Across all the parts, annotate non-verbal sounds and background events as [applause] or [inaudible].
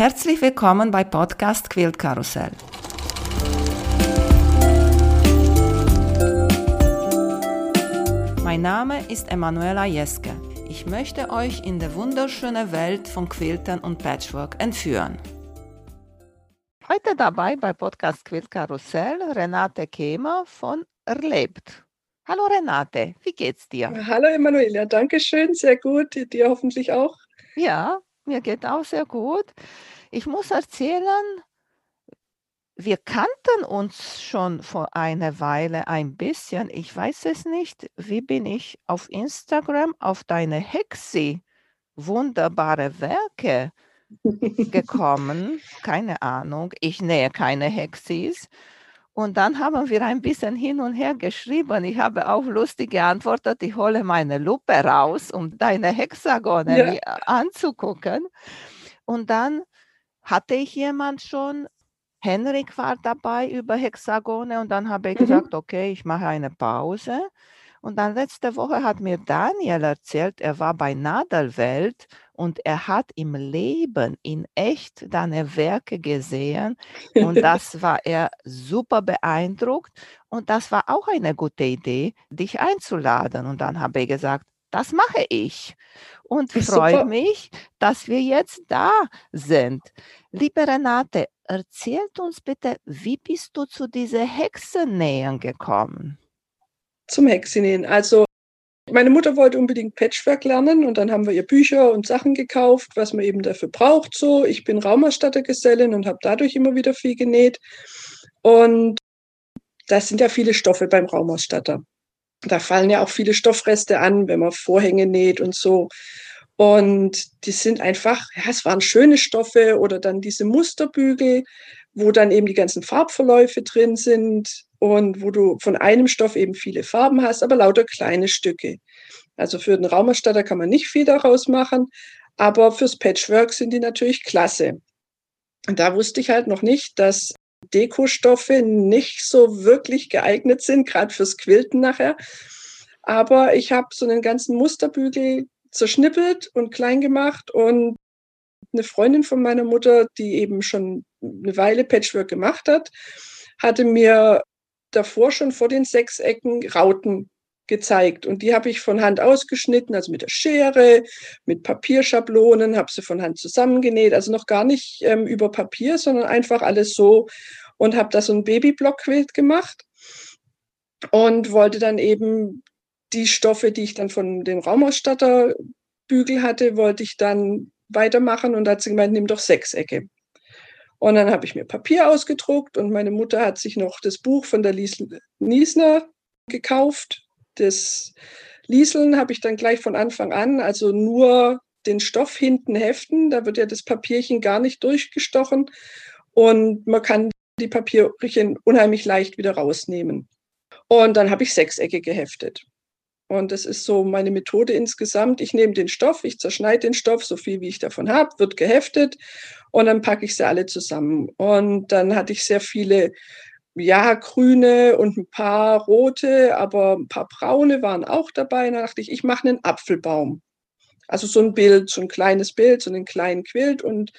Herzlich willkommen bei Podcast Quilt Karussell. Mein Name ist Emanuela Jeske. Ich möchte euch in die wunderschöne Welt von Quiltern und Patchwork entführen. Heute dabei bei Podcast Quilt Karussell Renate Kehmer von Erlebt. Hallo Renate, wie geht's dir? Hallo Emanuela, danke schön, sehr gut. Dir hoffentlich auch. Ja, mir geht auch sehr gut. Ich muss erzählen, wir kannten uns schon vor einer Weile ein bisschen. Ich weiß es nicht. Wie bin ich auf Instagram auf deine Hexi wunderbare Werke [laughs] gekommen? Keine Ahnung. Ich nähe keine Hexis. Und dann haben wir ein bisschen hin und her geschrieben. Ich habe auch lustig geantwortet, ich hole meine Lupe raus, um deine Hexagone ja. anzugucken. Und dann hatte ich jemand schon, Henrik war dabei über Hexagone und dann habe ich mhm. gesagt, okay, ich mache eine Pause. Und dann letzte Woche hat mir Daniel erzählt, er war bei Nadelwelt und er hat im Leben in echt deine Werke gesehen und [laughs] das war er super beeindruckt und das war auch eine gute Idee, dich einzuladen. Und dann habe ich gesagt, das mache ich und freue mich, dass wir jetzt da sind. Liebe Renate, erzählt uns bitte, wie bist du zu dieser Hexennähen gekommen? zum Hexinähen. Also meine Mutter wollte unbedingt Patchwork lernen und dann haben wir ihr Bücher und Sachen gekauft, was man eben dafür braucht. So, ich bin Raumerstattergesellin und habe dadurch immer wieder viel genäht. Und das sind ja viele Stoffe beim Raumausstatter. Da fallen ja auch viele Stoffreste an, wenn man Vorhänge näht und so. Und die sind einfach, ja, es waren schöne Stoffe oder dann diese Musterbügel, wo dann eben die ganzen Farbverläufe drin sind und wo du von einem Stoff eben viele Farben hast, aber lauter kleine Stücke. Also für den Raumerstatter kann man nicht viel daraus machen, aber fürs Patchwork sind die natürlich klasse. Und da wusste ich halt noch nicht, dass Dekostoffe nicht so wirklich geeignet sind, gerade fürs Quilten nachher. Aber ich habe so einen ganzen Musterbügel zerschnippelt und klein gemacht und eine Freundin von meiner Mutter, die eben schon eine Weile Patchwork gemacht hat, hatte mir davor schon vor den Sechsecken Rauten gezeigt. Und die habe ich von Hand ausgeschnitten, also mit der Schere, mit Papierschablonen, habe sie von Hand zusammengenäht, also noch gar nicht ähm, über Papier, sondern einfach alles so und habe da so ein Babyblockquilt gemacht und wollte dann eben die Stoffe, die ich dann von dem Raumausstatterbügel hatte, wollte ich dann weitermachen und da hat sie gemeint, nimm doch Sechsecke. Und dann habe ich mir Papier ausgedruckt und meine Mutter hat sich noch das Buch von der Liesl Niesner gekauft. Das Lieseln habe ich dann gleich von Anfang an, also nur den Stoff hinten heften. Da wird ja das Papierchen gar nicht durchgestochen und man kann die Papierchen unheimlich leicht wieder rausnehmen. Und dann habe ich Sechsecke geheftet. Und das ist so meine Methode insgesamt. Ich nehme den Stoff, ich zerschneide den Stoff, so viel wie ich davon habe, wird geheftet und dann packe ich sie alle zusammen. Und dann hatte ich sehr viele, ja, grüne und ein paar rote, aber ein paar braune waren auch dabei. Und dann dachte ich, ich mache einen Apfelbaum. Also so ein Bild, so ein kleines Bild, so einen kleinen Quilt und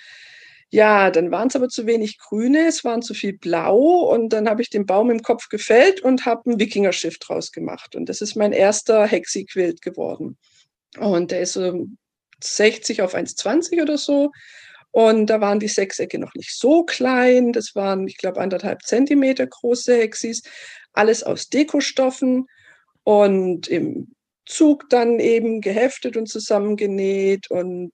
ja, dann waren es aber zu wenig Grüne, es waren zu viel Blau und dann habe ich den Baum im Kopf gefällt und habe ein Wikingerschiff draus gemacht. Und das ist mein erster Hexi-Quilt geworden. Und der ist so 60 auf 1,20 oder so. Und da waren die Sechsecke noch nicht so klein. Das waren, ich glaube, anderthalb Zentimeter große Hexis. Alles aus Dekostoffen und im Zug dann eben geheftet und zusammengenäht und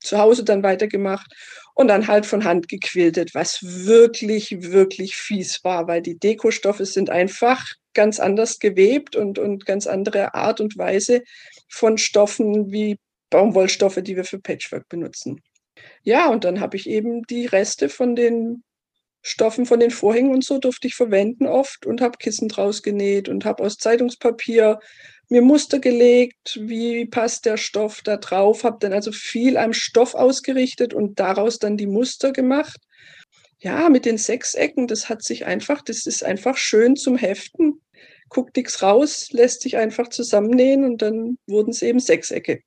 zu Hause dann weitergemacht und dann halt von Hand gequiltet, was wirklich, wirklich fies war, weil die Dekostoffe sind einfach ganz anders gewebt und, und ganz andere Art und Weise von Stoffen wie Baumwollstoffe, die wir für Patchwork benutzen. Ja, und dann habe ich eben die Reste von den Stoffen von den Vorhängen und so durfte ich verwenden oft und habe Kissen draus genäht und habe aus Zeitungspapier mir Muster gelegt, wie passt der Stoff da drauf, habe dann also viel am Stoff ausgerichtet und daraus dann die Muster gemacht. Ja, mit den Sechsecken, das hat sich einfach, das ist einfach schön zum Heften. Guckt nichts raus, lässt sich einfach zusammennähen und dann wurden es eben Sechsecke.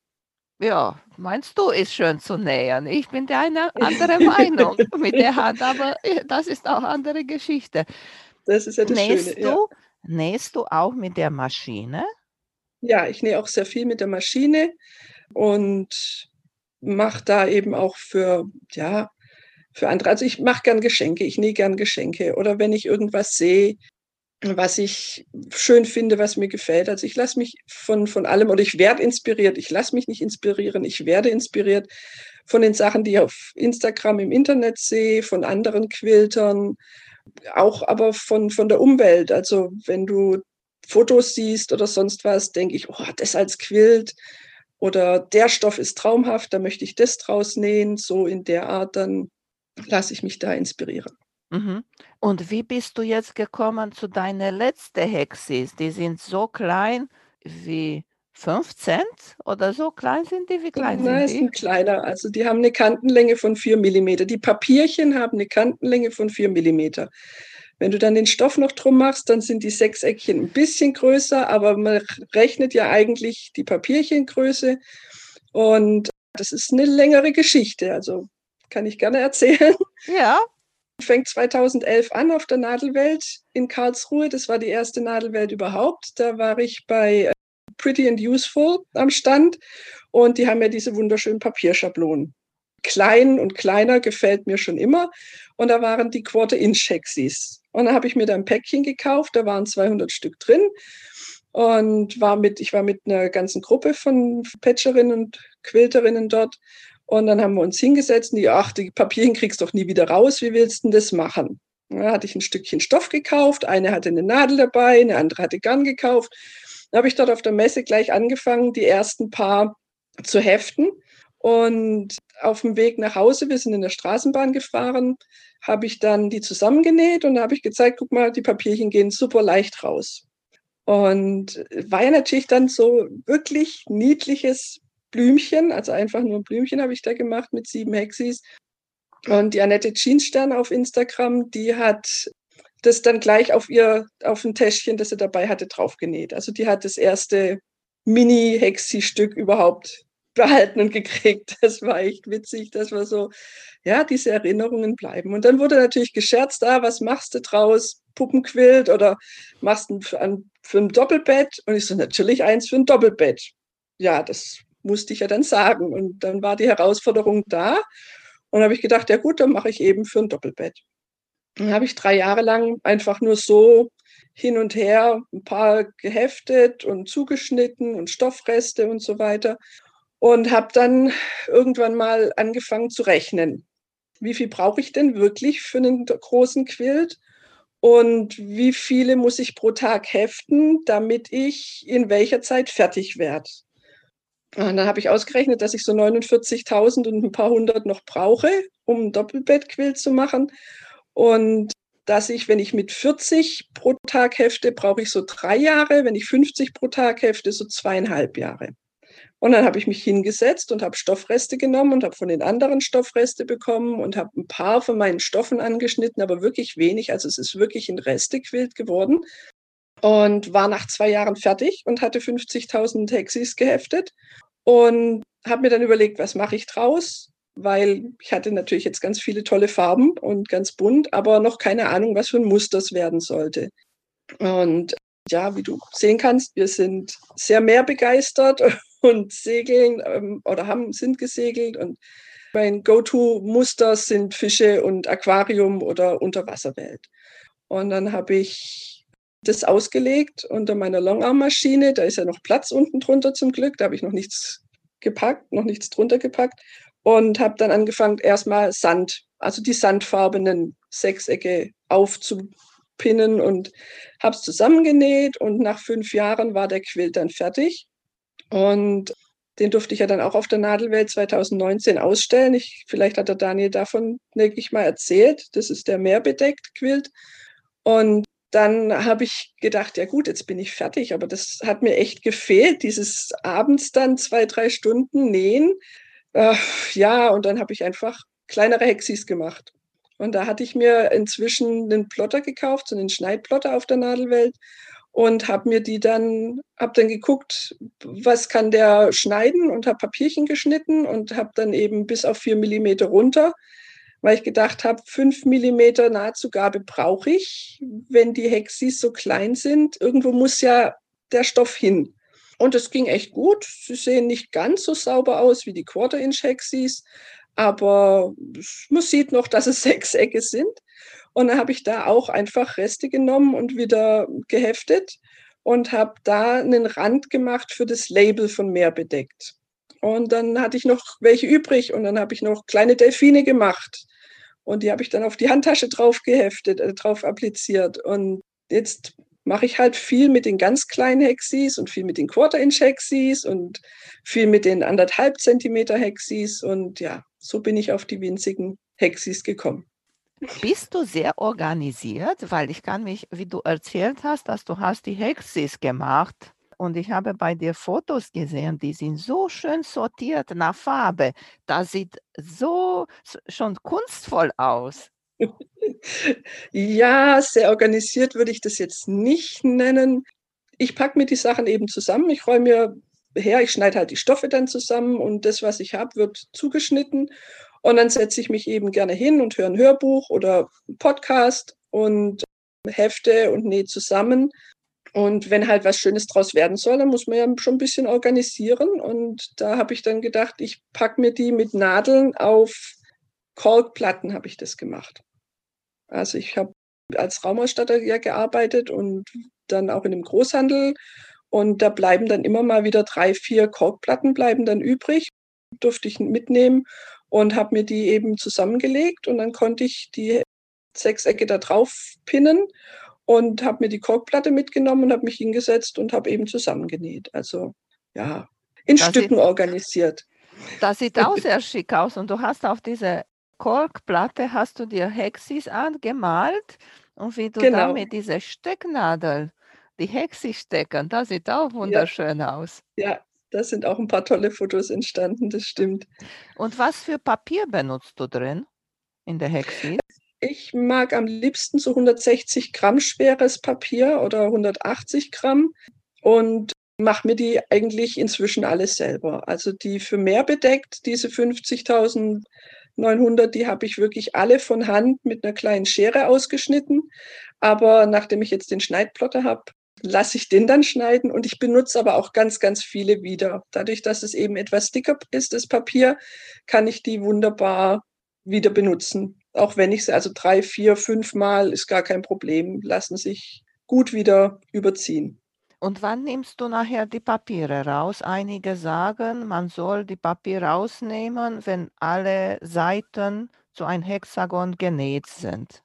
Ja, meinst du, ist schön zu nähen. Ich bin der eine andere [laughs] Meinung mit der Hand, aber äh, das ist auch andere Geschichte. Das ist ja das nähst Schöne. Ja. Du, nähst du auch mit der Maschine? Ja, ich nähe auch sehr viel mit der Maschine und mache da eben auch für, ja, für andere. Also ich mache gern Geschenke, ich nähe gern Geschenke. Oder wenn ich irgendwas sehe, was ich schön finde, was mir gefällt. Also ich lasse mich von, von allem oder ich werde inspiriert. Ich lasse mich nicht inspirieren, ich werde inspiriert von den Sachen, die ich auf Instagram im Internet sehe, von anderen Quiltern, auch aber von, von der Umwelt. Also wenn du Fotos siehst oder sonst was, denke ich, oh, das als Quilt oder der Stoff ist traumhaft, da möchte ich das draus nähen, so in der Art, dann lasse ich mich da inspirieren. Mhm. Und wie bist du jetzt gekommen zu deiner letzten Hexis? Die sind so klein wie 5 Cent oder so klein sind die? Wie klein Nein, sind sind kleiner. Also die haben eine Kantenlänge von 4 mm. Die Papierchen haben eine Kantenlänge von 4 mm. Wenn du dann den Stoff noch drum machst, dann sind die Sechseckchen ein bisschen größer, aber man rechnet ja eigentlich die Papierchengröße. Und das ist eine längere Geschichte. Also kann ich gerne erzählen. Ja, Fängt 2011 an auf der Nadelwelt in Karlsruhe. Das war die erste Nadelwelt überhaupt. Da war ich bei äh, Pretty and Useful am Stand und die haben ja diese wunderschönen Papierschablonen. Klein und kleiner gefällt mir schon immer. Und da waren die Quarter-Inch-Hexis. Und da habe ich mir da ein Päckchen gekauft, da waren 200 Stück drin und war mit, ich war mit einer ganzen Gruppe von Patcherinnen und Quilterinnen dort und dann haben wir uns hingesetzt und die, ach, die Papierchen kriegst du doch nie wieder raus, wie willst du denn das machen? Da hatte ich ein Stückchen Stoff gekauft, eine hatte eine Nadel dabei, eine andere hatte Garn gekauft. Dann habe ich dort auf der Messe gleich angefangen, die ersten paar zu heften. Und auf dem Weg nach Hause, wir sind in der Straßenbahn gefahren, habe ich dann die zusammengenäht und habe ich gezeigt, guck mal, die Papierchen gehen super leicht raus. Und war ja natürlich dann so wirklich niedliches Blümchen, also einfach nur Blümchen habe ich da gemacht mit sieben Hexis. Und die Annette Jeansstern auf Instagram, die hat das dann gleich auf ihr, auf ein Täschchen, das sie dabei hatte, draufgenäht. Also die hat das erste Mini-Hexi-Stück überhaupt behalten und gekriegt. [laughs] Das war echt witzig. Das war so, ja, diese Erinnerungen bleiben. Und dann wurde natürlich gescherzt, ah, was machst du draus? Puppenquilt oder machst du ein, für ein Doppelbett? Und ich so, natürlich eins für ein Doppelbett. Ja, das musste ich ja dann sagen. Und dann war die Herausforderung da. Und habe ich gedacht, ja gut, dann mache ich eben für ein Doppelbett. Dann habe ich drei Jahre lang einfach nur so hin und her ein paar geheftet und zugeschnitten und Stoffreste und so weiter. Und habe dann irgendwann mal angefangen zu rechnen. Wie viel brauche ich denn wirklich für einen großen Quilt? Und wie viele muss ich pro Tag heften, damit ich in welcher Zeit fertig werde? Und dann habe ich ausgerechnet, dass ich so 49.000 und ein paar hundert noch brauche, um ein Doppelbettquilt zu machen. Und dass ich, wenn ich mit 40 pro Tag hefte, brauche ich so drei Jahre. Wenn ich 50 pro Tag hefte, so zweieinhalb Jahre. Und dann habe ich mich hingesetzt und habe Stoffreste genommen und habe von den anderen Stoffreste bekommen und habe ein paar von meinen Stoffen angeschnitten, aber wirklich wenig. Also es ist wirklich ein Restequilt geworden. Und war nach zwei Jahren fertig und hatte 50.000 Hexis geheftet und habe mir dann überlegt, was mache ich draus? Weil ich hatte natürlich jetzt ganz viele tolle Farben und ganz bunt, aber noch keine Ahnung, was für ein Muster es werden sollte. Und ja, wie du sehen kannst, wir sind sehr mehr begeistert [laughs] und segeln ähm, oder haben, sind gesegelt und mein Go-To-Muster sind Fische und Aquarium oder Unterwasserwelt. Und dann habe ich das ausgelegt unter meiner Longarm-Maschine. Da ist ja noch Platz unten drunter zum Glück. Da habe ich noch nichts gepackt, noch nichts drunter gepackt. Und habe dann angefangen, erstmal Sand, also die sandfarbenen Sechsecke aufzupinnen und habe es zusammengenäht. Und nach fünf Jahren war der Quilt dann fertig. Und den durfte ich ja dann auch auf der Nadelwelt 2019 ausstellen. Ich, vielleicht hat der Daniel davon, denke ich mal, erzählt. Das ist der mehrbedeckt Quilt. Und dann habe ich gedacht, ja gut, jetzt bin ich fertig, aber das hat mir echt gefehlt, dieses abends dann zwei, drei Stunden nähen. Äh, ja, und dann habe ich einfach kleinere Hexis gemacht. Und da hatte ich mir inzwischen einen Plotter gekauft, so einen Schneidplotter auf der Nadelwelt und habe mir die dann, habe dann geguckt, was kann der schneiden und habe Papierchen geschnitten und habe dann eben bis auf vier Millimeter runter, weil ich gedacht habe, fünf Millimeter Nahtzugabe brauche ich, wenn die Hexis so klein sind. Irgendwo muss ja der Stoff hin. Und es ging echt gut. Sie sehen nicht ganz so sauber aus wie die Quarter-Inch-Hexis, aber man sieht noch, dass es [laughs] Sechsecke sind. Und dann habe ich da auch einfach Reste genommen und wieder geheftet und habe da einen Rand gemacht für das Label von Meer bedeckt. Und dann hatte ich noch welche übrig und dann habe ich noch kleine Delfine gemacht. Und die habe ich dann auf die Handtasche drauf geheftet, äh, drauf appliziert. Und jetzt mache ich halt viel mit den ganz kleinen Hexis und viel mit den Quarter-Inch-Hexis und viel mit den anderthalb Zentimeter Hexis. Und ja, so bin ich auf die winzigen Hexis gekommen. Bist du sehr organisiert? Weil ich kann mich, wie du erzählt hast, dass du hast die Hexis gemacht und ich habe bei dir Fotos gesehen, die sind so schön sortiert nach Farbe. Das sieht so schon kunstvoll aus. [laughs] Ja, sehr organisiert würde ich das jetzt nicht nennen. Ich packe mir die Sachen eben zusammen. Ich räume mir her, ich schneide halt die Stoffe dann zusammen und das, was ich habe, wird zugeschnitten. Und dann setze ich mich eben gerne hin und höre ein Hörbuch oder einen Podcast und Hefte und nähe zusammen. Und wenn halt was Schönes draus werden soll, dann muss man ja schon ein bisschen organisieren. Und da habe ich dann gedacht, ich packe mir die mit Nadeln auf Korkplatten, habe ich das gemacht. Also ich habe als Raumausstatter ja gearbeitet und dann auch in dem Großhandel. Und da bleiben dann immer mal wieder drei, vier Korkplatten bleiben dann übrig. Durfte ich mitnehmen und habe mir die eben zusammengelegt und dann konnte ich die Sechsecke da drauf pinnen und habe mir die Korkplatte mitgenommen und habe mich hingesetzt und habe eben zusammengenäht. Also ja, in das Stücken sieht, organisiert. Das sieht auch sehr schick aus und du hast auf diese Korkplatte hast du dir Hexis angemalt und wie du genau. damit diese Stecknadel die Hexis stecken, das sieht auch wunderschön ja. aus. Ja, da sind auch ein paar tolle Fotos entstanden, das stimmt. Und was für Papier benutzt du drin in der Hexis? Ich mag am liebsten so 160 Gramm schweres Papier oder 180 Gramm und mache mir die eigentlich inzwischen alles selber. Also die für mehr bedeckt, diese 50.900, die habe ich wirklich alle von Hand mit einer kleinen Schere ausgeschnitten. Aber nachdem ich jetzt den Schneidplotter habe, lasse ich den dann schneiden und ich benutze aber auch ganz, ganz viele wieder. Dadurch, dass es eben etwas dicker ist, das Papier, kann ich die wunderbar wieder benutzen. Auch wenn ich sie also drei, vier, fünf Mal ist gar kein Problem, lassen sich gut wieder überziehen. Und wann nimmst du nachher die Papiere raus? Einige sagen, man soll die Papiere rausnehmen, wenn alle Seiten zu einem Hexagon genäht sind.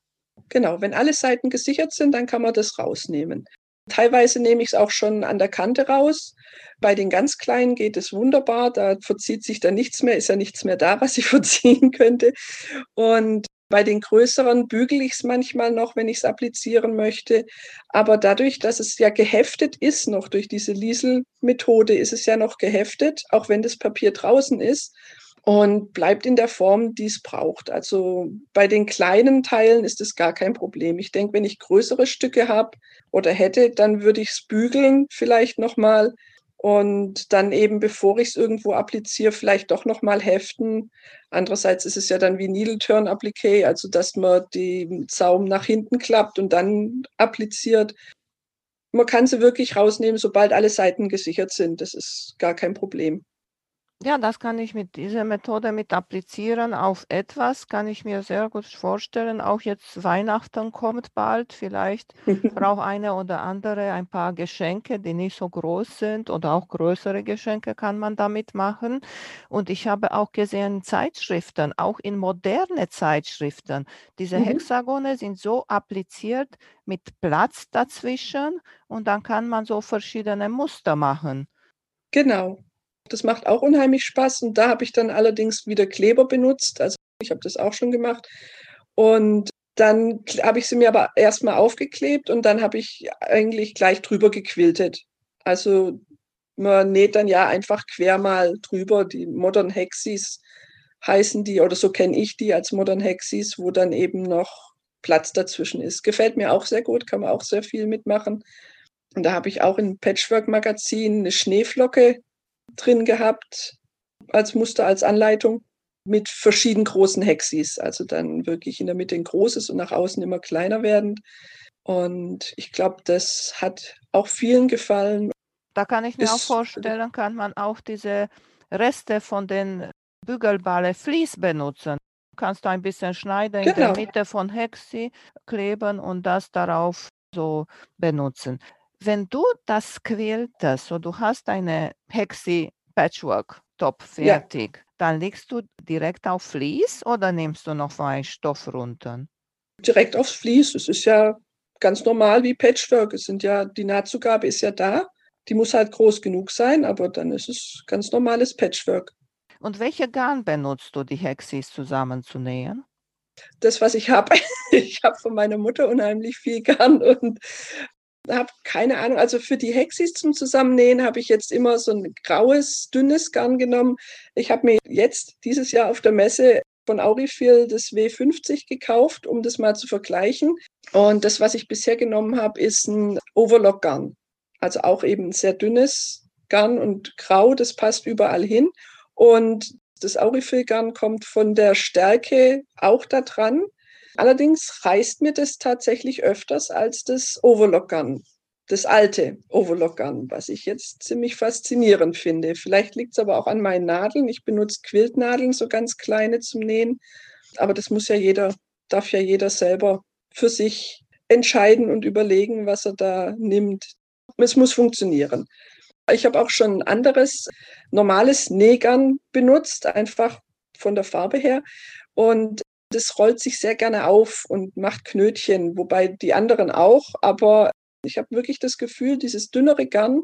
Genau, wenn alle Seiten gesichert sind, dann kann man das rausnehmen. Teilweise nehme ich es auch schon an der Kante raus. Bei den ganz Kleinen geht es wunderbar. Da verzieht sich dann nichts mehr, ist ja nichts mehr da, was ich [laughs] verziehen könnte. Und bei den größeren bügele ich es manchmal noch, wenn ich es applizieren möchte. Aber dadurch, dass es ja geheftet ist, noch durch diese Liesel-Methode, ist es ja noch geheftet, auch wenn das Papier draußen ist und bleibt in der Form, die es braucht. Also bei den kleinen Teilen ist es gar kein Problem. Ich denke, wenn ich größere Stücke habe oder hätte, dann würde ich es bügeln vielleicht nochmal und dann eben, bevor ich es irgendwo appliziere, vielleicht doch nochmal heften. Andererseits ist es ja dann wie Needle Turn Appliqué, also dass man den Zaum nach hinten klappt und dann appliziert. Man kann sie wirklich rausnehmen, sobald alle Seiten gesichert sind. Das ist gar kein Problem. Ja, das kann ich mit dieser Methode mit applizieren auf etwas, kann ich mir sehr gut vorstellen. Auch jetzt Weihnachten kommt bald. Vielleicht [laughs] braucht eine oder andere ein paar Geschenke, die nicht so groß sind oder auch größere Geschenke kann man damit machen. Und ich habe auch gesehen Zeitschriften, auch in moderne Zeitschriften. Diese Mhm. Hexagone sind so appliziert mit Platz dazwischen und dann kann man so verschiedene Muster machen. Genau. Das macht auch unheimlich Spaß und da habe ich dann allerdings wieder Kleber benutzt. Also ich habe das auch schon gemacht. Und dann habe ich sie mir aber erstmal aufgeklebt und dann habe ich eigentlich gleich drüber gequiltet. Also man näht dann ja einfach quer mal drüber. Die Modern Hexis heißen die, oder so kenne ich die als Modern Hexis, wo dann eben noch Platz dazwischen ist. Gefällt mir auch sehr gut, kann man auch sehr viel mitmachen. Und da habe ich auch im Patchwork-Magazin eine Schneeflocke drin gehabt als Muster, als Anleitung mit verschieden großen Hexis. Also dann wirklich in der Mitte ein großes und nach außen immer kleiner werdend. Und ich glaube, das hat auch vielen gefallen. Da kann ich mir auch vorstellen, kann man auch diese Reste von den Bügelballe Vlies benutzen. Kannst du ein bisschen schneiden, genau. in der genau. Mitte von Hexi kleben und das darauf so benutzen. Wenn du das quiltest, so du hast eine Hexi Patchwork Top fertig, ja. dann legst du direkt auf Vlies oder nimmst du noch einen Stoff runter? Direkt aufs Vlies. Es ist ja ganz normal wie Patchwork. Es sind ja, die Nahtzugabe ist ja da. Die muss halt groß genug sein, aber dann ist es ganz normales Patchwork. Und welche Garn benutzt du, die Hexis zusammenzunähen? Das, was ich habe. [laughs] Ich habe von meiner Mutter unheimlich viel Garn und habe keine Ahnung. Also für die Hexis zum Zusammennähen habe ich jetzt immer so ein graues, dünnes Garn genommen. Ich habe mir jetzt dieses Jahr auf der Messe von Aurifil das W50 gekauft, um das mal zu vergleichen. Und das, was ich bisher genommen habe, ist ein Overlock-Garn. Also auch eben sehr dünnes Garn und grau, das passt überall hin. Und das Aurifil-Garn kommt von der Stärke auch da dran. Allerdings reißt mir das tatsächlich öfters als das Overlock-Garn, das alte Overlock-Garn, was ich jetzt ziemlich faszinierend finde. Vielleicht liegt es aber auch an meinen Nadeln. Ich benutze Quiltnadeln, so ganz kleine zum Nähen. Aber das muss ja jeder, darf ja jeder selber für sich entscheiden und überlegen, was er da nimmt. Es muss funktionieren. Ich habe auch schon anderes normales Nägern benutzt, einfach von der Farbe her. Und das rollt sich sehr gerne auf und macht Knötchen, wobei die anderen auch. Aber ich habe wirklich das Gefühl, dieses dünnere Garn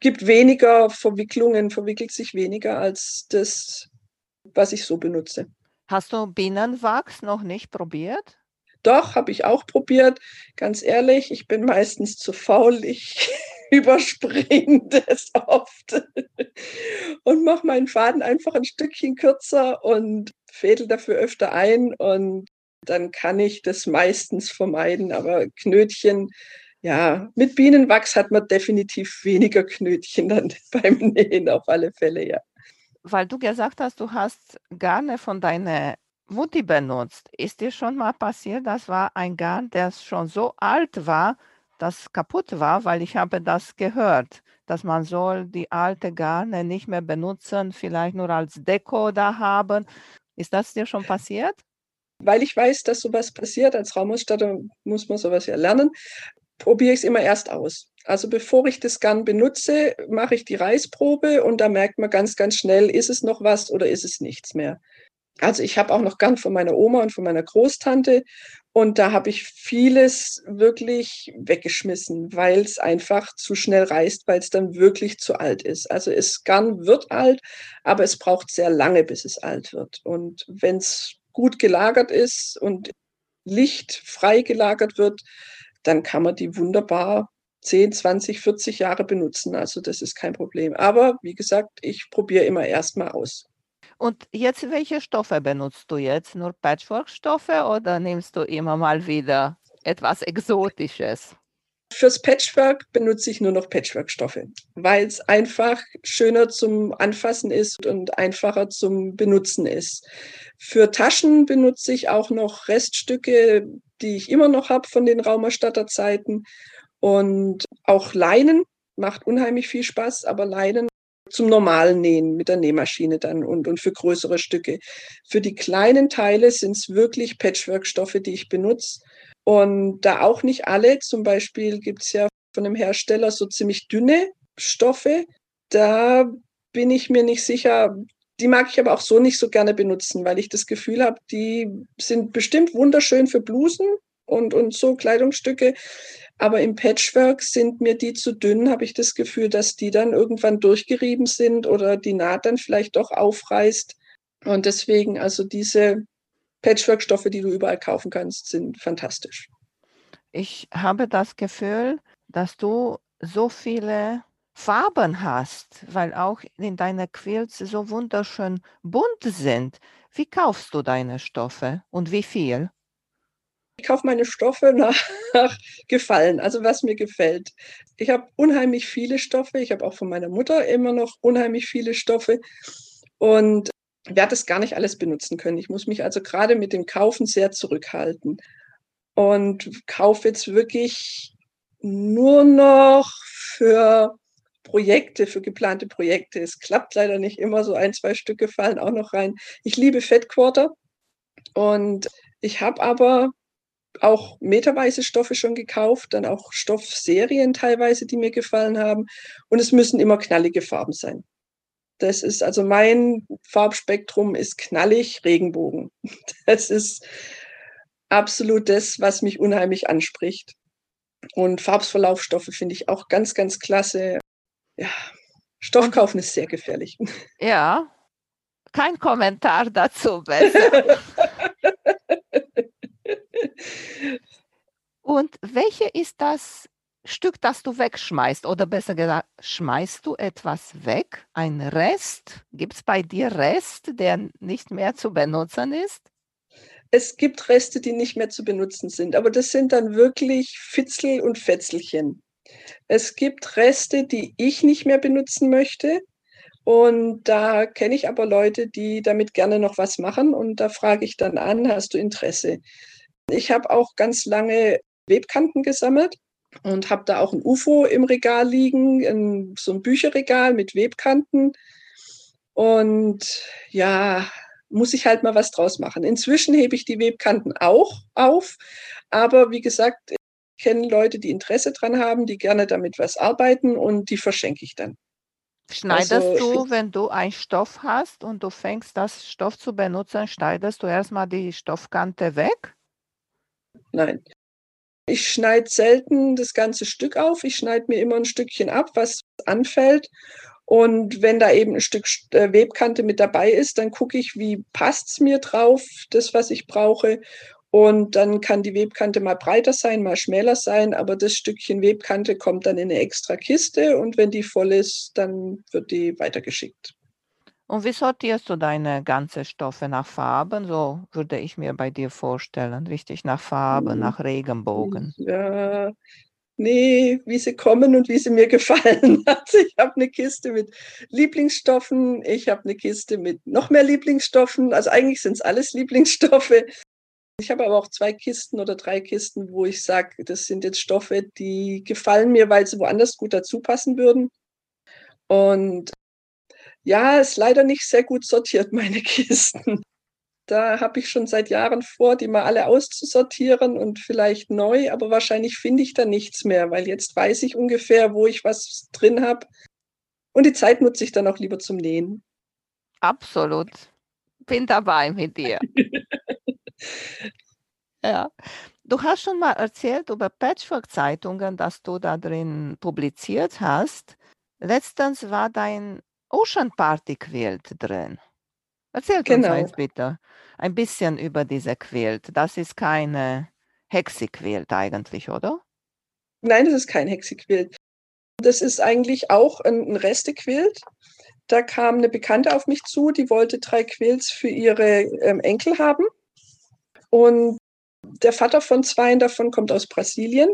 gibt weniger Verwicklungen, verwickelt sich weniger als das, was ich so benutze. Hast du Bienenwachs noch nicht probiert? Doch, habe ich auch probiert. Ganz ehrlich, ich bin meistens zu faul. Ich [laughs] überspringe das oft [laughs] und mache meinen Faden einfach ein Stückchen kürzer und fädel dafür öfter ein und dann kann ich das meistens vermeiden. Aber Knötchen, ja, mit Bienenwachs hat man definitiv weniger Knötchen dann [laughs] beim Nähen auf alle Fälle, ja. Weil du gesagt hast, du hast Garne von deiner Mutti benutzt. Ist dir schon mal passiert, das war ein Garn, der schon so alt war, das kaputt war, weil ich habe das gehört, dass man soll die alte Garne nicht mehr benutzen, vielleicht nur als Deko da haben. Ist das dir schon passiert? Weil ich weiß, dass sowas passiert, als Raumausstatter muss man sowas ja lernen, probiere ich es immer erst aus. Also bevor ich das Garn benutze, mache ich die Reißprobe und da merkt man ganz, ganz schnell, ist es noch was oder ist es nichts mehr. Also ich habe auch noch Garn von meiner Oma und von meiner Großtante und da habe ich vieles wirklich weggeschmissen, weil es einfach zu schnell reißt, weil es dann wirklich zu alt ist. Also es Garn wird alt, aber es braucht sehr lange, bis es alt wird. Und wenn es gut gelagert ist und lichtfrei gelagert wird, dann kann man die wunderbar 10, 20, 40 Jahre benutzen. Also das ist kein Problem. Aber wie gesagt, ich probiere immer erstmal aus. Und jetzt, welche Stoffe benutzt du jetzt? Nur Patchwork-Stoffe oder nimmst du immer mal wieder etwas Exotisches? Fürs Patchwork benutze ich nur noch Patchwork-Stoffe, weil es einfach schöner zum Anfassen ist und einfacher zum Benutzen ist. Für Taschen benutze ich auch noch Reststücke, die ich immer noch habe von den Raumerstatterzeiten. Und auch Leinen macht unheimlich viel Spaß, aber Leinen zum normalen Nähen mit der Nähmaschine dann und, und für größere Stücke. Für die kleinen Teile sind es wirklich Patchwork-Stoffe, die ich benutze. Und da auch nicht alle, zum Beispiel gibt es ja von dem Hersteller so ziemlich dünne Stoffe. Da bin ich mir nicht sicher. Die mag ich aber auch so nicht so gerne benutzen, weil ich das Gefühl habe, die sind bestimmt wunderschön für Blusen und, und so Kleidungsstücke. Aber im Patchwork sind mir die zu dünn, habe ich das Gefühl, dass die dann irgendwann durchgerieben sind oder die Naht dann vielleicht doch aufreißt. Und deswegen, also diese Patchwork-Stoffe, die du überall kaufen kannst, sind fantastisch. Ich habe das Gefühl, dass du so viele Farben hast, weil auch in deiner Quilts so wunderschön bunt sind. Wie kaufst du deine Stoffe und wie viel? Ich kaufe meine Stoffe [laughs] nach, Gefallen, also was mir gefällt. Ich habe unheimlich viele Stoffe. Ich habe auch von meiner Mutter immer noch unheimlich viele Stoffe und werde es gar nicht alles benutzen können. Ich muss mich also gerade mit dem Kaufen sehr zurückhalten und kaufe jetzt wirklich nur noch für Projekte, für geplante Projekte. Es klappt leider nicht immer, so ein, zwei Stücke fallen auch noch rein. Ich liebe Fettquarter und ich habe aber auch meterweise Stoffe schon gekauft, dann auch Stoffserien teilweise, die mir gefallen haben. Und es müssen immer knallige Farben sein. Das ist also mein Farbspektrum ist knallig Regenbogen. [laughs] Das ist absolut das, was mich unheimlich anspricht. Und Farbverlaufstoffe finde ich auch ganz, ganz klasse. Ja, Stoff kaufen ist sehr gefährlich. [laughs] Ja, kein Kommentar dazu besser. [laughs] Und welche ist das Stück, das du wegschmeißt? Oder besser gesagt, schmeißt du etwas weg? Ein Rest? Gibt es bei dir Rest, der nicht mehr zu benutzen ist? Es gibt Reste, die nicht mehr zu benutzen sind, aber das sind dann wirklich Fitzel und Fetzelchen. Es gibt Reste, die ich nicht mehr benutzen möchte. Und da kenne ich aber Leute, die damit gerne noch was machen. Und da frage ich dann an, hast du Interesse? Ich habe auch ganz lange Webkanten gesammelt und habe da auch ein UFO im Regal liegen, in so ein Bücherregal mit Webkanten. Und ja, muss ich halt mal was draus machen. Inzwischen hebe ich die Webkanten auch auf, aber wie gesagt, ich kenne Leute, die Interesse dran haben, die gerne damit was arbeiten und die verschenke ich dann. Schneidest also, du, wenn du einen Stoff hast und du fängst das Stoff zu benutzen, schneidest du erstmal die Stoffkante weg? Nein. Ich schneide selten das ganze Stück auf. Ich schneide mir immer ein Stückchen ab, was anfällt. Und wenn da eben ein Stück äh, Webkante mit dabei ist, dann gucke ich, wie passt es mir drauf, das, was ich brauche. Und dann kann die Webkante mal breiter sein, mal schmäler sein, aber das Stückchen Webkante kommt dann in eine extra Kiste und wenn die voll ist, dann wird die weitergeschickt. Und wie sortierst du deine ganzen Stoffe nach Farben? So würde ich mir bei dir vorstellen, richtig nach Farben, hm. nach Regenbogen. Ja, nee, wie sie kommen und wie sie mir [laughs] gefallen. Also ich habe eine Kiste mit Lieblingsstoffen, ich habe eine Kiste mit noch mehr Lieblingsstoffen. Also eigentlich sind es alles Lieblingsstoffe. Ich habe aber auch zwei Kisten oder drei Kisten, wo ich sage, das sind jetzt Stoffe, die gefallen mir, weil sie woanders gut dazu passen würden. Und ja, ist leider nicht sehr gut sortiert, meine [laughs] Kisten. Da habe ich schon seit Jahren vor, die mal alle auszusortieren und vielleicht neu, aber wahrscheinlich finde ich da nichts mehr, weil jetzt weiß ich ungefähr, wo ich was drin habe. Und die Zeit nutze ich dann auch lieber zum Nähen. Absolut. Bin dabei mit dir. [laughs] Ja. Du hast schon mal erzählt über Patchwork-Zeitungen, dass du da drin publiziert hast. Letztens war dein Ocean Party Quilt drin. Erzähl uns eins Genau. bitte. Ein bisschen über diese Quilt. Das ist keine Hexi-Quilt eigentlich, oder? Nein, das ist kein Hexi-Quilt. Das ist eigentlich auch ein, ein Reste-Quilt. Da kam eine Bekannte auf mich zu, die wollte drei Quilts für ihre ähm, Enkel haben. Und der Vater von zweien davon kommt aus Brasilien.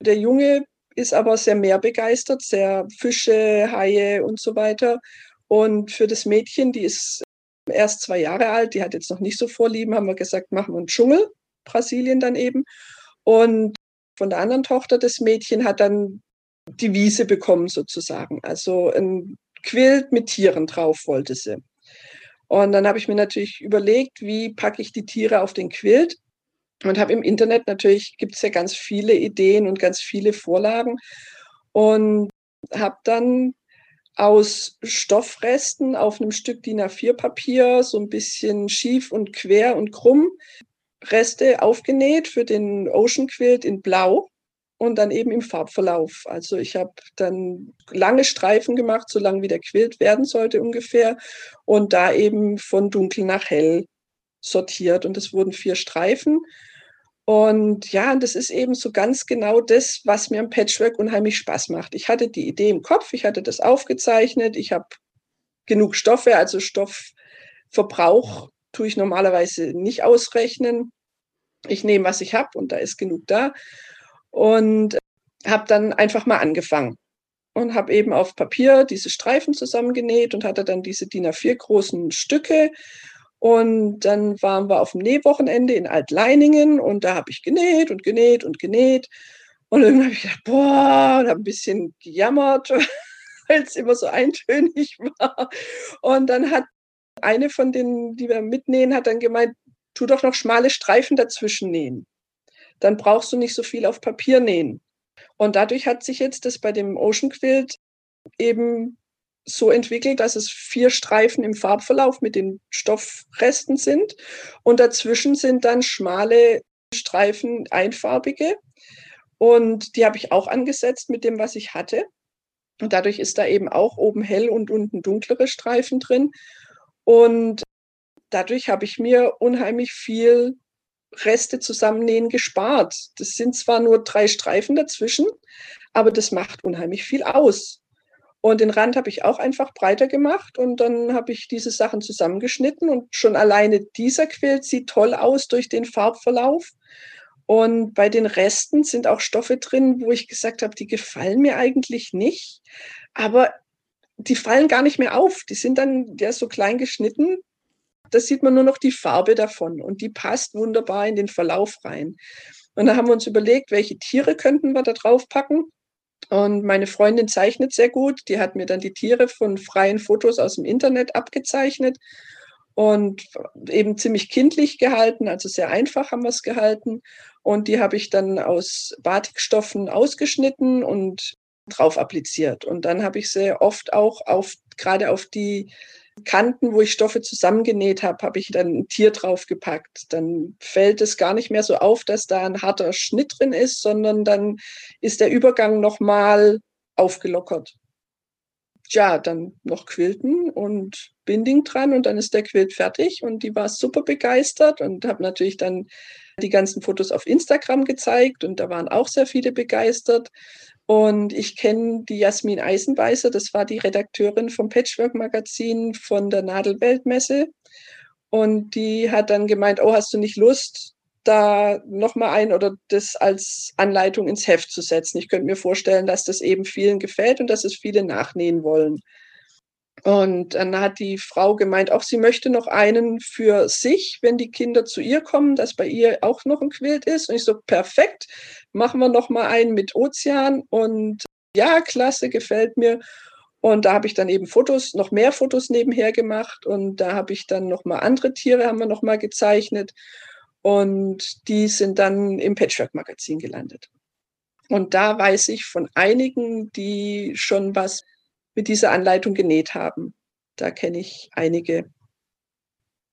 Der Junge ist aber sehr meerbegeistert, sehr Fische, Haie und so weiter. Und für das Mädchen, die ist erst zwei Jahre alt, die hat jetzt noch nicht so Vorlieben, haben wir gesagt, machen wir einen Dschungel, Brasilien dann eben. Und von der anderen Tochter, das Mädchen, hat dann die Wiese bekommen sozusagen. Also ein Quilt mit Tieren drauf wollte sie. Und dann habe ich mir natürlich überlegt, wie packe ich die Tiere auf den Quilt und habe im Internet natürlich, gibt es ja ganz viele Ideen und ganz viele Vorlagen und habe dann aus Stoffresten auf einem Stück DIN A4-Papier so ein bisschen schief und quer und krumm Reste aufgenäht für den Ocean Quilt in Blau und dann eben im Farbverlauf. Also ich habe dann lange Streifen gemacht, so lang wie der Quilt werden sollte ungefähr und da eben von dunkel nach hell sortiert und es wurden vier Streifen. Und ja, das ist eben so ganz genau das, was mir am Patchwork unheimlich Spaß macht. Ich hatte die Idee im Kopf, ich hatte das aufgezeichnet, ich habe genug Stoffe, also Stoffverbrauch tue ich normalerweise nicht ausrechnen. Ich nehme, was ich habe und da ist genug da. Und habe dann einfach mal angefangen und habe eben auf Papier diese Streifen zusammengenäht und hatte dann diese DIN A4 großen Stücke. Und dann waren wir auf dem Nähwochenende in Altleiningen und da habe ich genäht und genäht und genäht. Und irgendwann habe ich gedacht, boah, und habe ein bisschen gejammert, [laughs] weil es immer so eintönig [laughs] war. Und dann hat eine von denen, die wir mitnähen, hat dann gemeint, tu doch noch schmale Streifen dazwischen nähen. Dann brauchst du nicht so viel auf Papier nähen. Und dadurch hat sich jetzt das bei dem Ocean Quilt eben so entwickelt, dass es vier Streifen im Farbverlauf mit den Stoffresten sind und dazwischen sind dann schmale Streifen einfarbige und die habe ich auch angesetzt mit dem, was ich hatte. Und dadurch ist da eben auch oben hell und unten dunklere Streifen drin. Und dadurch habe ich mir unheimlich viel Reste zusammennähen gespart. Das sind zwar nur drei Streifen dazwischen, aber das macht unheimlich viel aus. Und den Rand habe ich auch einfach breiter gemacht und dann habe ich diese Sachen zusammengeschnitten und schon alleine dieser Quilt sieht toll aus durch den Farbverlauf. Und bei den Resten sind auch Stoffe drin, wo ich gesagt habe, die gefallen mir eigentlich nicht, aber die fallen gar nicht mehr auf. Die sind dann ja so klein geschnitten, da sieht man nur noch die Farbe davon und die passt wunderbar in den Verlauf rein. Und da haben wir uns überlegt, welche Tiere könnten wir da drauf packen. Und meine Freundin zeichnet sehr gut. Die hat mir dann die Tiere von freien Fotos aus dem Internet abgezeichnet und eben ziemlich kindlich gehalten, also sehr einfach haben wir es gehalten. Und die habe ich dann aus Batikstoffen ausgeschnitten und drauf appliziert. Und dann habe ich sie oft auch auf, gerade auf die Kanten, wo ich Stoffe zusammengenäht habe, habe ich dann ein Tier draufgepackt. Dann fällt es gar nicht mehr so auf, dass da ein harter Schnitt drin ist, sondern dann ist der Übergang nochmal aufgelockert. Tja, dann noch Quilten und Binding dran und dann ist der Quilt fertig und die war super begeistert und habe natürlich dann die ganzen Fotos auf Instagram gezeigt und da waren auch sehr viele begeistert. Und ich kenne die Jasmin Eisenbeißer, das war die Redakteurin vom Patchwork-Magazin von der Nadelweltmesse. Und die hat dann gemeint, oh, hast du nicht Lust, da nochmal ein oder das als Anleitung ins Heft zu setzen? Ich könnte mir vorstellen, dass das eben vielen gefällt und dass es viele nachnähen wollen. Und dann hat die Frau gemeint, auch sie möchte noch einen für sich, wenn die Kinder zu ihr kommen, dass bei ihr auch noch ein Quilt ist. Und ich so, perfekt, machen wir noch mal einen mit Ozean. Und ja, klasse, gefällt mir. Und da habe ich dann eben Fotos, noch mehr Fotos nebenher gemacht. Und da habe ich dann noch mal andere Tiere, haben wir noch mal gezeichnet. Und die sind dann im Patchwork-Magazin gelandet. Und da weiß ich von einigen, die schon was mit dieser Anleitung genäht haben. Da kenne ich einige.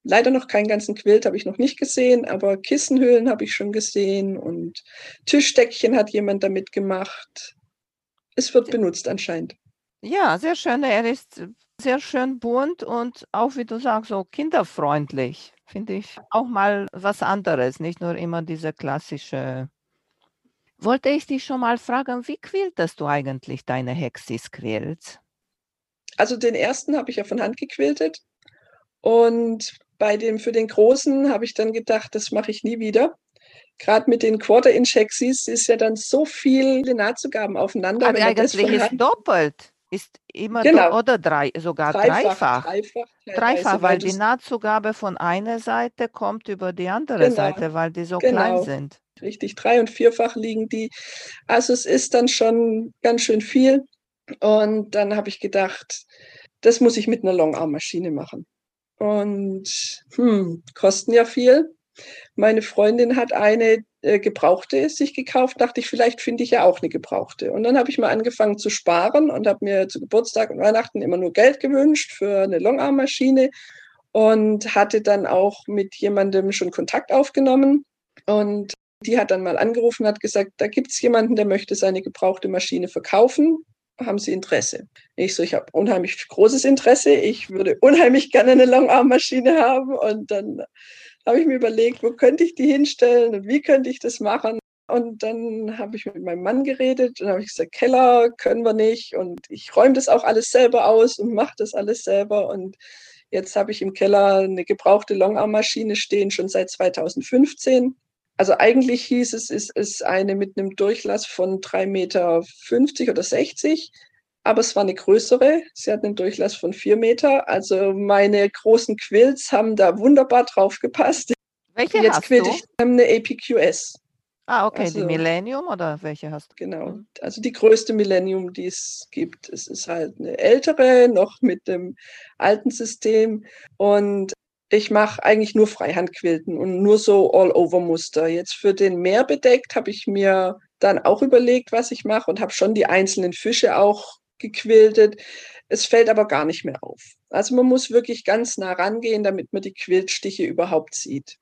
Leider noch keinen ganzen Quilt habe ich noch nicht gesehen, aber Kissenhöhlen habe ich schon gesehen und Tischdeckchen hat jemand damit gemacht. Es wird benutzt anscheinend. Ja, sehr schön. Er ist sehr schön bunt und auch, wie du sagst, so kinderfreundlich. Finde ich auch mal was anderes, nicht nur immer diese klassische. Wollte ich dich schon mal fragen, wie quiltest du eigentlich deine Hexis-Quilts? Also den ersten habe ich ja von Hand gequiltet. Und bei dem für den großen habe ich dann gedacht, das mache ich nie wieder. Gerade mit den Quarter-Inch-Hexis ist ja dann so viele Nahtzugaben aufeinander. Aber eigentlich ist doppelt. Ist immer genau. oder drei, sogar dreifach. Dreifach, dreifach, dreifach weil die Nahtzugabe von einer Seite kommt über die andere genau. Seite, weil die so genau. klein sind. Richtig, drei- und vierfach liegen die. Also es ist dann schon ganz schön viel. Und dann habe ich gedacht, das muss ich mit einer Longarm-Maschine machen. Und hm, kosten ja viel. Meine Freundin hat eine äh, gebrauchte sich gekauft, dachte ich, vielleicht finde ich ja auch eine gebrauchte. Und dann habe ich mal angefangen zu sparen und habe mir zu Geburtstag und Weihnachten immer nur Geld gewünscht für eine Longarm-Maschine und hatte dann auch mit jemandem schon Kontakt aufgenommen. Und die hat dann mal angerufen, hat gesagt, da gibt es jemanden, der möchte seine gebrauchte Maschine verkaufen haben Sie Interesse? Ich so, ich habe unheimlich großes Interesse. Ich würde unheimlich gerne eine Longarm-Maschine haben. Und dann habe ich mir überlegt, wo könnte ich die hinstellen und wie könnte ich das machen? Und dann habe ich mit meinem Mann geredet und habe ich gesagt, Keller können wir nicht. Und ich räume das auch alles selber aus und mache das alles selber. Und jetzt habe ich im Keller eine gebrauchte Longarm-Maschine stehen, schon seit 2015. Also eigentlich hieß es, es ist eine mit einem Durchlass von 3,50 Meter oder 60 aber es war eine größere. Sie hat einen Durchlass von 4 Meter. Also meine großen Quills haben da wunderbar drauf gepasst. Welche Jetzt hast quilt du? ich eine APQS. Ah, okay, die Also- Millennium oder welche hast du? Genau. Mhm. Also die größte Millennium, die es gibt. Es ist halt eine ältere, noch mit dem alten System. Und ich mache eigentlich nur Freihandquilten und nur so All-Over-Muster. Jetzt für den Meerbedeckt habe ich mir dann auch überlegt, was ich mache und habe schon die einzelnen Fische auch gequiltet. Es fällt aber gar nicht mehr auf. Also man muss wirklich ganz nah rangehen, damit man die Quiltstiche überhaupt sieht.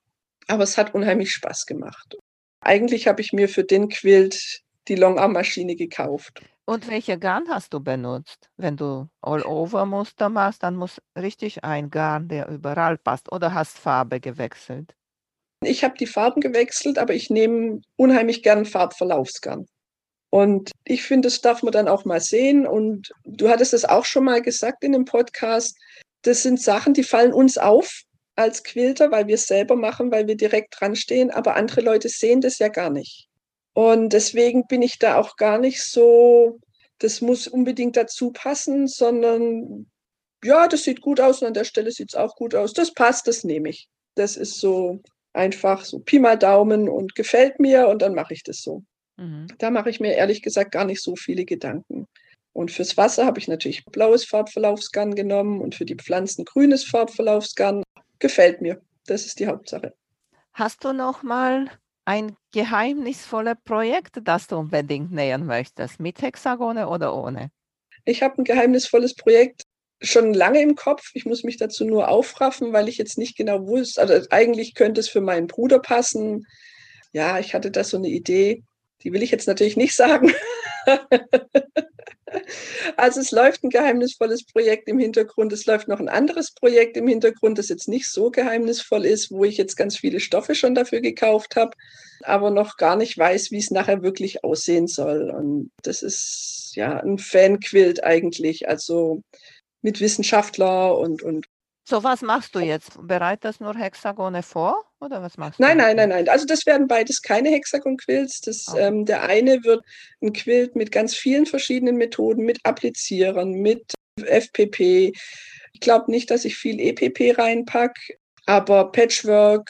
Aber es hat unheimlich Spaß gemacht. Eigentlich habe ich mir für den Quilt die Longarm-Maschine gekauft. Und welche Garn hast du benutzt? Wenn du All-Over-Muster machst, dann muss richtig ein Garn, der überall passt. Oder hast Farbe gewechselt? Ich habe die Farben gewechselt, aber ich nehme unheimlich gern Farbverlaufsgarn. Und ich finde, das darf man dann auch mal sehen. Und du hattest es auch schon mal gesagt in dem Podcast. Das sind Sachen, die fallen uns auf als Quilter, weil wir es selber machen, weil wir direkt dran stehen. Aber andere Leute sehen das ja gar nicht. Und deswegen bin ich da auch gar nicht so, das muss unbedingt dazu passen, sondern ja, das sieht gut aus und an der Stelle sieht es auch gut aus. Das passt, das nehme ich. Das ist so einfach so Pi mal Daumen und gefällt mir und dann mache ich das so. Mhm. Da mache ich mir ehrlich gesagt gar nicht so viele Gedanken. Und fürs Wasser habe ich natürlich blaues Farbverlaufsgarn genommen und für die Pflanzen grünes Farbverlaufsgarn. Gefällt mir. Das ist die Hauptsache. Hast du noch mal ein geheimnisvolles Projekt, das du unbedingt nähern möchtest? Mit Hexagone oder ohne? Ich habe ein geheimnisvolles Projekt schon lange im Kopf. Ich muss mich dazu nur aufraffen, weil ich jetzt nicht genau wusste. Also eigentlich könnte es für meinen Bruder passen. Ja, ich hatte da so eine Idee. Die will ich jetzt natürlich nicht sagen. [laughs] Also es läuft ein geheimnisvolles Projekt im Hintergrund. Es läuft noch ein anderes Projekt im Hintergrund, das jetzt nicht so geheimnisvoll ist, wo ich jetzt ganz viele Stoffe schon dafür gekauft habe, aber noch gar nicht weiß, wie es nachher wirklich aussehen soll. Und das ist ja ein Fanquilt eigentlich, also mit Wissenschaftler und, und So, was machst du jetzt? Bereitest nur Hexagone vor oder was machst Nein, du? nein, nein, nein. Also das werden beides keine Hexagon-Quilts. Das, Okay. ähm, der eine wird ein Quilt mit ganz vielen verschiedenen Methoden, mit Applizieren, mit FPP. Ich glaube nicht, dass ich viel EPP reinpack, aber Patchwork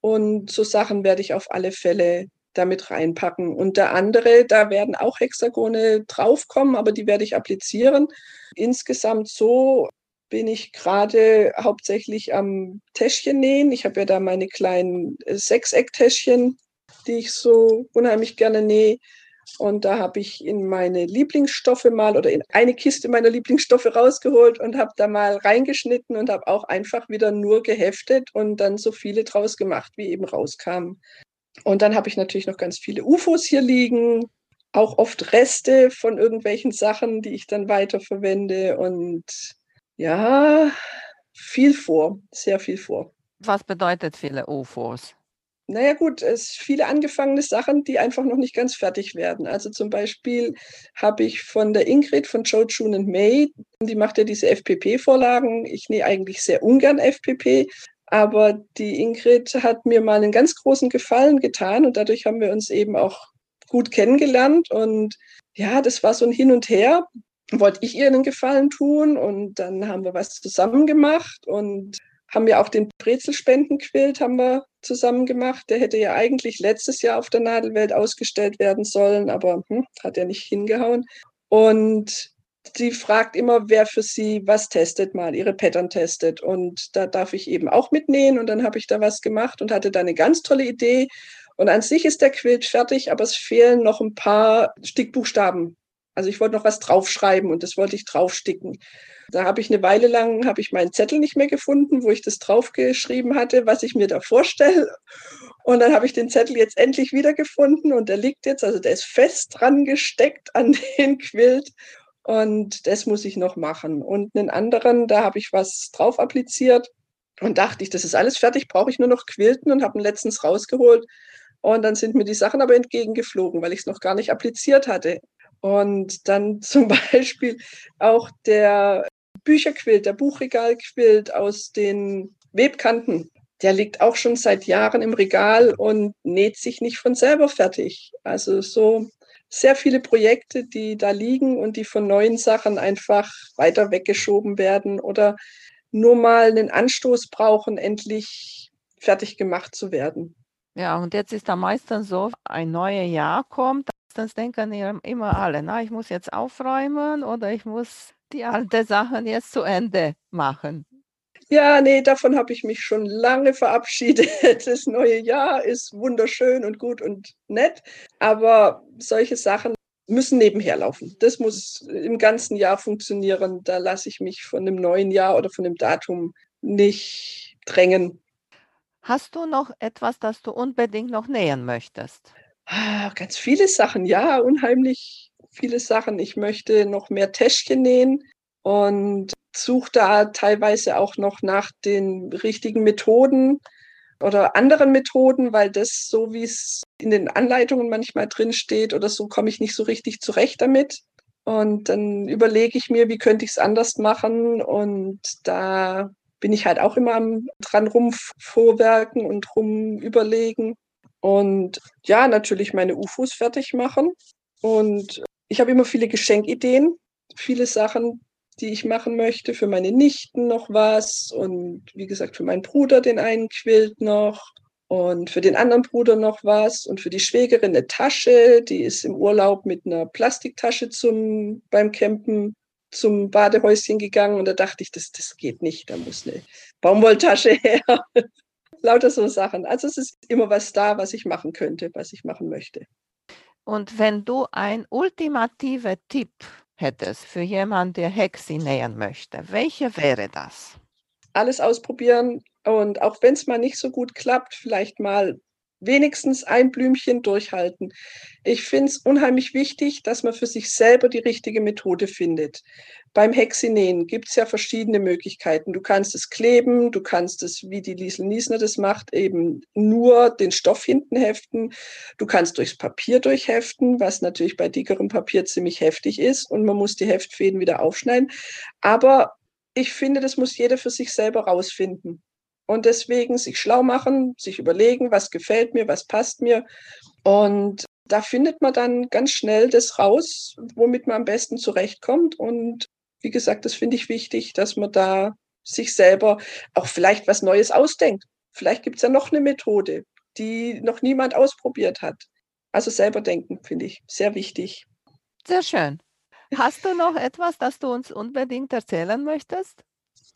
und so Sachen werde ich auf alle Fälle damit reinpacken. Und der andere, da werden auch Hexagone draufkommen, aber die werde ich applizieren. Insgesamt so bin ich gerade hauptsächlich am Täschchen nähen. Ich habe ja da meine kleinen äh, Sechsecktäschchen, die ich so unheimlich gerne nähe. Und da habe ich in meine Lieblingsstoffe mal oder in eine Kiste meiner Lieblingsstoffe rausgeholt und habe da mal reingeschnitten und habe auch einfach wieder nur geheftet und dann so viele draus gemacht, wie eben rauskamen. Und dann habe ich natürlich noch ganz viele UFOs hier liegen, auch oft Reste von irgendwelchen Sachen, die ich dann weiterverwende und ja, viel vor, sehr viel vor. Was bedeutet viele UFOs? Naja gut, es viele angefangene Sachen, die einfach noch nicht ganz fertig werden. Also zum Beispiel habe ich von der Ingrid von Joe June and May, die macht ja diese FPP-Vorlagen. Ich nähe eigentlich sehr ungern FPP, aber die Ingrid hat mir mal einen ganz großen Gefallen getan und dadurch haben wir uns eben auch gut kennengelernt. Und ja, das war so ein Hin und Her. Wollte ich ihr einen Gefallen tun und dann haben wir was zusammen gemacht und haben ja auch den Brezelspendenquilt haben wir zusammen gemacht. Der hätte ja eigentlich letztes Jahr auf der Nadelwelt ausgestellt werden sollen, aber hm, hat ja nicht hingehauen. Und sie fragt immer, wer für sie was testet, mal ihre Pattern testet. Und da darf ich eben auch mitnähen. Und dann habe ich da was gemacht und hatte da eine ganz tolle Idee. Und an sich ist der Quilt fertig, aber es fehlen noch ein paar Stickbuchstaben. Also ich wollte noch was draufschreiben und das wollte ich draufsticken. Da habe ich eine Weile lang, habe ich meinen Zettel nicht mehr gefunden, wo ich das draufgeschrieben hatte, was ich mir da vorstelle. Und dann habe ich den Zettel jetzt endlich wiedergefunden und der liegt jetzt, also der ist fest dran gesteckt an [laughs] den Quilt. Und das muss ich noch machen. Und einen anderen, da habe ich was drauf appliziert und dachte ich, das ist alles fertig, brauche ich nur noch Quilten und habe ihn letztens rausgeholt. Und dann sind mir die Sachen aber entgegengeflogen, weil ich es noch gar nicht appliziert hatte. Und dann [laughs] zum Beispiel auch der Bücherquilt, der Buchregalquilt aus den Webkanten. der liegt auch schon seit Jahren im Regal und näht sich nicht von selber fertig. Also so sehr viele Projekte, die da liegen und die von neuen Sachen einfach weiter weggeschoben werden oder nur mal einen Anstoß brauchen, endlich fertig gemacht zu werden. Ja, und jetzt ist da meistens so, ein neues Jahr kommt, dann denken immer alle, na, ich muss jetzt aufräumen oder ich muss die alten Sachen jetzt zu Ende machen. Ja, nee, davon habe ich mich schon lange verabschiedet. [laughs] Das neue Jahr ist wunderschön und gut und nett, aber solche Sachen müssen nebenher laufen. Das muss im ganzen Jahr funktionieren. Da lasse ich mich von einem neuen Jahr oder von einem Datum nicht drängen. Hast du noch etwas, das du unbedingt noch nähen möchtest? Ah, ganz viele Sachen, ja, unheimlich viele Sachen. Ich möchte noch mehr Täschchen nähen und suche da teilweise auch noch nach den richtigen Methoden oder anderen Methoden, weil das so, wie es in den Anleitungen manchmal drin steht oder so, komme ich nicht so richtig zurecht damit. Und dann überlege ich mir, wie könnte ich es anders machen. Und da bin ich halt auch immer dran rumvorwerken und rum überlegen. Und ja, natürlich meine UFOs fertig machen. Und ich habe immer viele Geschenkideen, viele Sachen, die ich machen möchte. Für meine Nichten noch was und wie gesagt für meinen Bruder den einen Quilt noch und für den anderen Bruder noch was und für die Schwägerin eine Tasche, die ist im Urlaub mit einer Plastiktasche zum beim Campen zum Badehäuschen gegangen und da dachte ich, das, das geht nicht, da muss eine Baumwolltasche [laughs] her. Lauter so Sachen. Also es ist immer was da, was ich machen könnte, was ich machen möchte. Und wenn du ein ultimativer Tipp hättest für jemanden, der Hexi nähern möchte, welche wäre das? Alles ausprobieren und auch wenn es mal nicht so gut klappt, vielleicht mal wenigstens ein Blümchen durchhalten. Ich finde es unheimlich wichtig, dass man für sich selber die richtige Methode findet. Beim Hexinähen gibt es ja verschiedene Möglichkeiten. Du kannst es kleben, du kannst es, wie die Liesel Niesner das macht, eben nur den Stoff hinten heften. Du kannst durchs Papier durchheften, was natürlich bei dickerem Papier ziemlich heftig ist und man muss die Heftfäden wieder aufschneiden. Aber ich finde, das muss jeder für sich selber rausfinden. Und deswegen sich schlau machen, sich überlegen, was gefällt mir, was passt mir. Und da findet man dann ganz schnell das raus, womit man am besten zurechtkommt. Und wie gesagt, das finde ich wichtig, dass man da sich selber auch vielleicht was Neues ausdenkt. Vielleicht gibt es ja noch eine Methode, die noch niemand ausprobiert hat. Also selber denken, finde ich sehr wichtig. Sehr schön. Hast du noch etwas, das du uns unbedingt erzählen möchtest?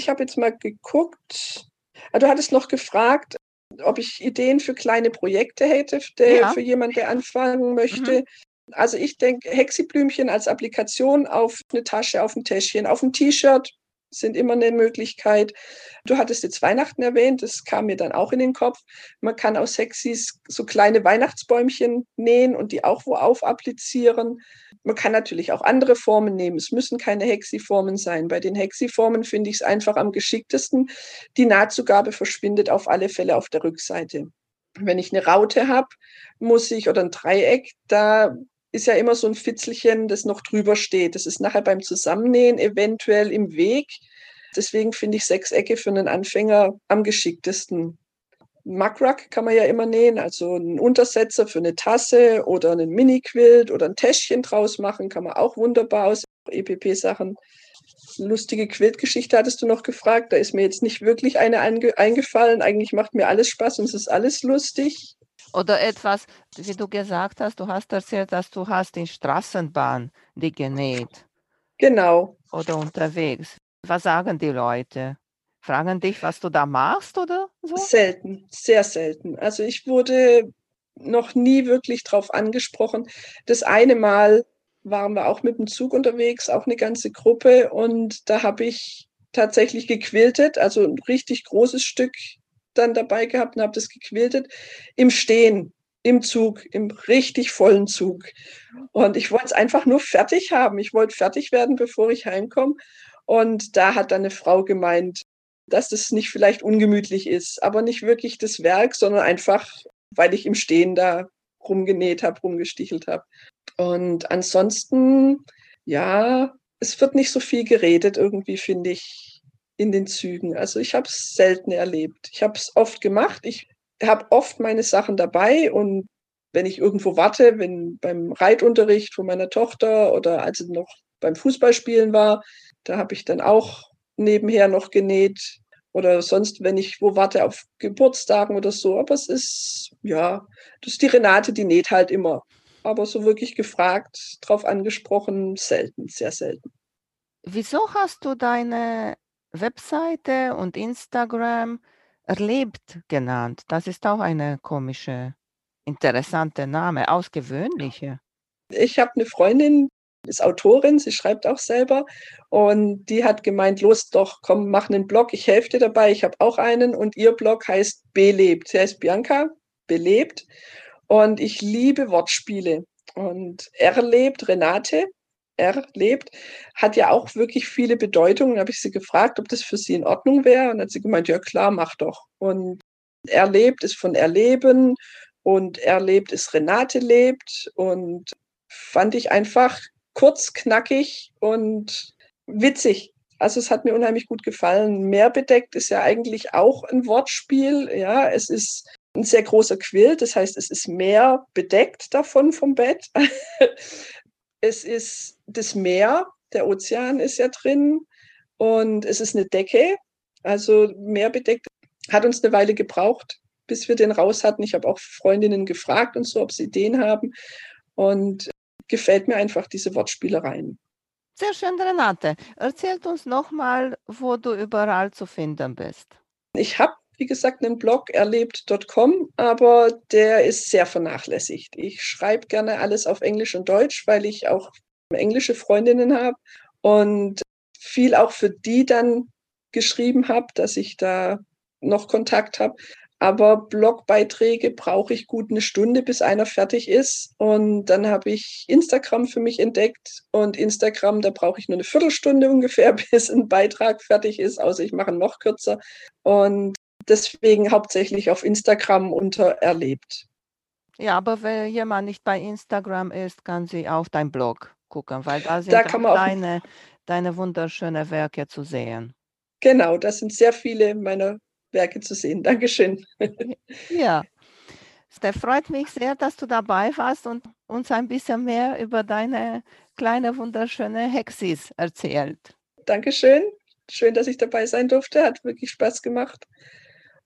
Ich habe jetzt mal geguckt, Ah, du hattest noch gefragt, ob ich Ideen für kleine Projekte hätte, ja. für jemanden, der anfangen möchte. Mhm. Also ich denke, Hexiblümchen als Applikation auf eine Tasche, auf ein Täschchen, auf ein T-Shirt sind immer eine Möglichkeit. Du hattest jetzt Weihnachten erwähnt, das kam mir dann auch in den Kopf. Man kann aus Hexis so kleine Weihnachtsbäumchen nähen und die auch wo auf applizieren. Man kann natürlich auch andere Formen nehmen. Es müssen keine Hexiformen sein. Bei den Hexiformen finde ich es einfach am geschicktesten. Die Nahtzugabe verschwindet auf alle Fälle auf der Rückseite. Wenn ich eine Raute habe, muss ich, oder ein Dreieck, da ist ja immer so ein Fitzelchen, das noch drüber steht. Das ist nachher beim Zusammennähen eventuell im Weg. Deswegen finde ich Sechsecke für einen Anfänger am geschicktesten. Muckruck kann man ja immer nähen, also einen Untersetzer für eine Tasse oder einen Mini-Quilt oder ein Täschchen draus machen, kann man auch wunderbar aus EPP-Sachen. Lustige Quiltgeschichte hattest du noch gefragt. Da ist mir jetzt nicht wirklich eine eingefallen. Eigentlich macht mir alles Spaß und es ist alles lustig. Oder etwas, wie du gesagt hast, du hast erzählt, dass du hast in Straßenbahn die genäht. Genau. Oder unterwegs. Was sagen die Leute? Fragen dich, was du da machst oder so? Selten, sehr selten. Also ich wurde noch nie wirklich drauf angesprochen. Das eine Mal waren wir auch mit dem Zug unterwegs, auch eine ganze Gruppe und da habe ich tatsächlich gequiltet, also ein richtig großes Stück dann dabei gehabt und habe das gequiltet im Stehen, im Zug, im richtig vollen Zug. Und ich wollte es einfach nur fertig haben. Ich wollte fertig werden, bevor ich heimkomme. Und da hat dann eine Frau gemeint, dass das nicht vielleicht ungemütlich ist, aber nicht wirklich das Werk, sondern einfach, weil ich im Stehen da rumgenäht habe, rumgestichelt habe. Und ansonsten, ja, es wird nicht so viel geredet irgendwie, finde ich. In den Zügen. Also ich habe es selten erlebt. Ich habe es oft gemacht. Ich habe oft meine Sachen dabei und wenn ich irgendwo warte, wenn beim Reitunterricht von meiner Tochter oder als sie noch beim Fußballspielen war, da habe ich dann auch nebenher noch genäht oder sonst, wenn ich wo warte auf Geburtstagen oder so. Aber es ist, ja, das ist die Renate, die näht halt immer. Aber so wirklich gefragt, drauf angesprochen, selten, sehr selten. Wieso hast du deine Webseite und Instagram erlebt genannt? Das ist auch eine komische, interessante Name, ausgewöhnliche. Ich habe eine Freundin, ist Autorin, sie schreibt auch selber und die hat gemeint, los doch, komm, mach einen Blog, ich helfe dir dabei, ich habe auch einen und ihr Blog heißt Belebt. Sie heißt Bianca, Belebt und ich liebe Wortspiele und erlebt Renate, erlebt, hat ja auch wirklich viele Bedeutungen. Da habe ich sie gefragt, ob das für sie in Ordnung wäre und hat sie gemeint, ja klar, mach doch. Und erlebt ist von erleben und erlebt ist Renate lebt und fand ich einfach kurz, knackig und witzig. Also es hat mir unheimlich gut gefallen. Mehr bedeckt ist ja eigentlich auch ein Wortspiel. Ja, es ist ein sehr großer Quilt, das heißt, es ist mehr bedeckt davon vom Bett. [laughs] es ist das Meer, der Ozean ist ja drin und es ist eine Decke. Also mehr bedeckt hat uns eine Weile gebraucht, bis wir den raus hatten. Ich habe auch Freundinnen gefragt und so, ob sie den haben. Und gefällt mir einfach diese Wortspielereien. Sehr schön, Renate. Erzählt uns nochmal, wo du überall zu finden bist. Ich habe, wie gesagt, einen Blog erlebt.com, aber der ist sehr vernachlässigt. Ich schreibe gerne alles auf Englisch und Deutsch, weil ich auch englische Freundinnen habe und viel auch für die dann geschrieben habe, dass ich da noch Kontakt habe. Aber Blogbeiträge brauche ich gut eine Stunde, bis einer fertig ist. Und dann habe ich Instagram für mich entdeckt. Und Instagram, da brauche ich nur eine Viertelstunde ungefähr, [laughs] bis ein Beitrag fertig ist, außer ich mache noch kürzer. Und deswegen hauptsächlich auf Instagram unter erlebt. Ja, aber wenn jemand nicht bei Instagram ist, kann sie auf dein Blog gucken, weil da sind da kann man deine, deine wunderschönen Werke zu sehen. Genau, das sind sehr viele meiner Werke zu sehen. Dankeschön. Ja, es freut mich sehr, dass du dabei warst und uns ein bisschen mehr über deine kleine, wunderschöne Hexis erzählt. Dankeschön. Schön, dass ich dabei sein durfte. Hat wirklich Spaß gemacht.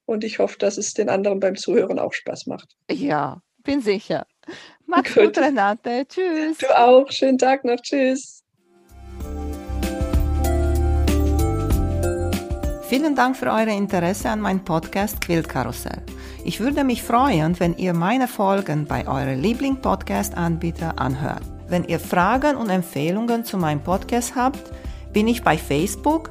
Und ich hoffe, dass es den anderen beim Zuhören auch Spaß macht. Ja, bin sicher. Mach's gut, gut Renate. Tschüss. Du auch. Schönen Tag noch. Tschüss. Vielen Dank für euer Interesse an meinem Podcast Quiltkarussell. Ich würde mich freuen, wenn ihr meine Folgen bei eurem Liebling-Podcast-Anbieter anhört. Wenn ihr Fragen und Empfehlungen zu meinem Podcast habt, bin ich bei Facebook